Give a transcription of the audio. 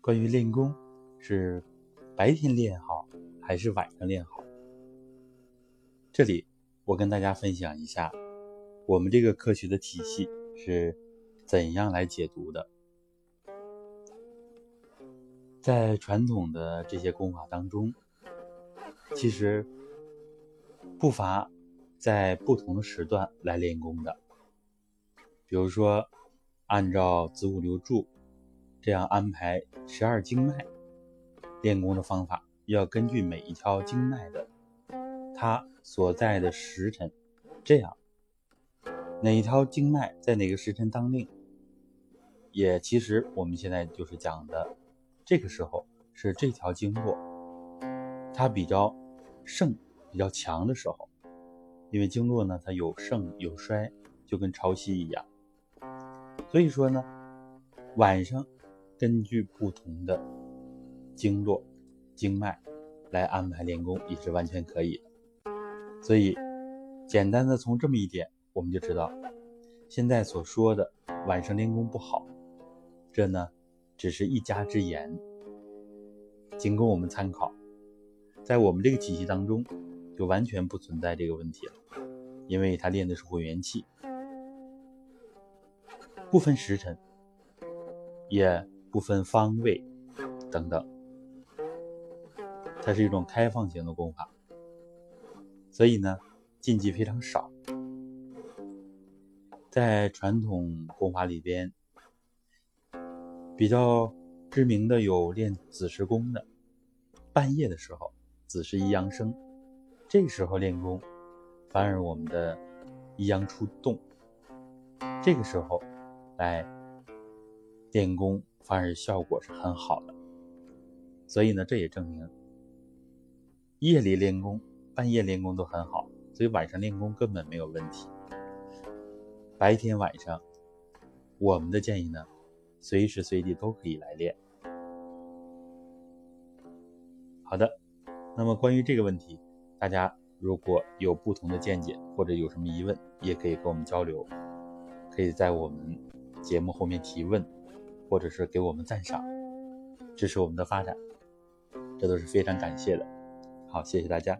关于练功，是白天练好还是晚上练好？这里我跟大家分享一下，我们这个科学的体系是怎样来解读的。在传统的这些功法当中，其实不乏在不同的时段来练功的，比如说按照子午流注。这样安排十二经脉。练功的方法，要根据每一条经脉的它所在的时辰，这样哪一条经脉在哪个时辰当令，也其实我们现在就是讲的，这个时候是这条经络它比较盛、比较强的时候，因为经络呢它有盛有衰，就跟潮汐一样，所以说呢晚上。根据不同的经络、经脉来安排练功也是完全可以的。所以，简单的从这么一点，我们就知道，现在所说的晚上练功不好，这呢只是一家之言，仅供我们参考。在我们这个体系当中，就完全不存在这个问题了，因为他练的是混元气，不分时辰，也。不分方位等等，它是一种开放型的功法，所以呢，禁忌非常少。在传统功法里边，比较知名的有练子时功的，半夜的时候，子时一阳生，这个时候练功，反而我们的一阳出动，这个时候来练功。反而效果是很好的，所以呢，这也证明夜里练功、半夜练功都很好，所以晚上练功根本没有问题。白天、晚上，我们的建议呢，随时随地都可以来练。好的，那么关于这个问题，大家如果有不同的见解或者有什么疑问，也可以跟我们交流，可以在我们节目后面提问。或者是给我们赞赏，支持我们的发展，这都是非常感谢的。好，谢谢大家。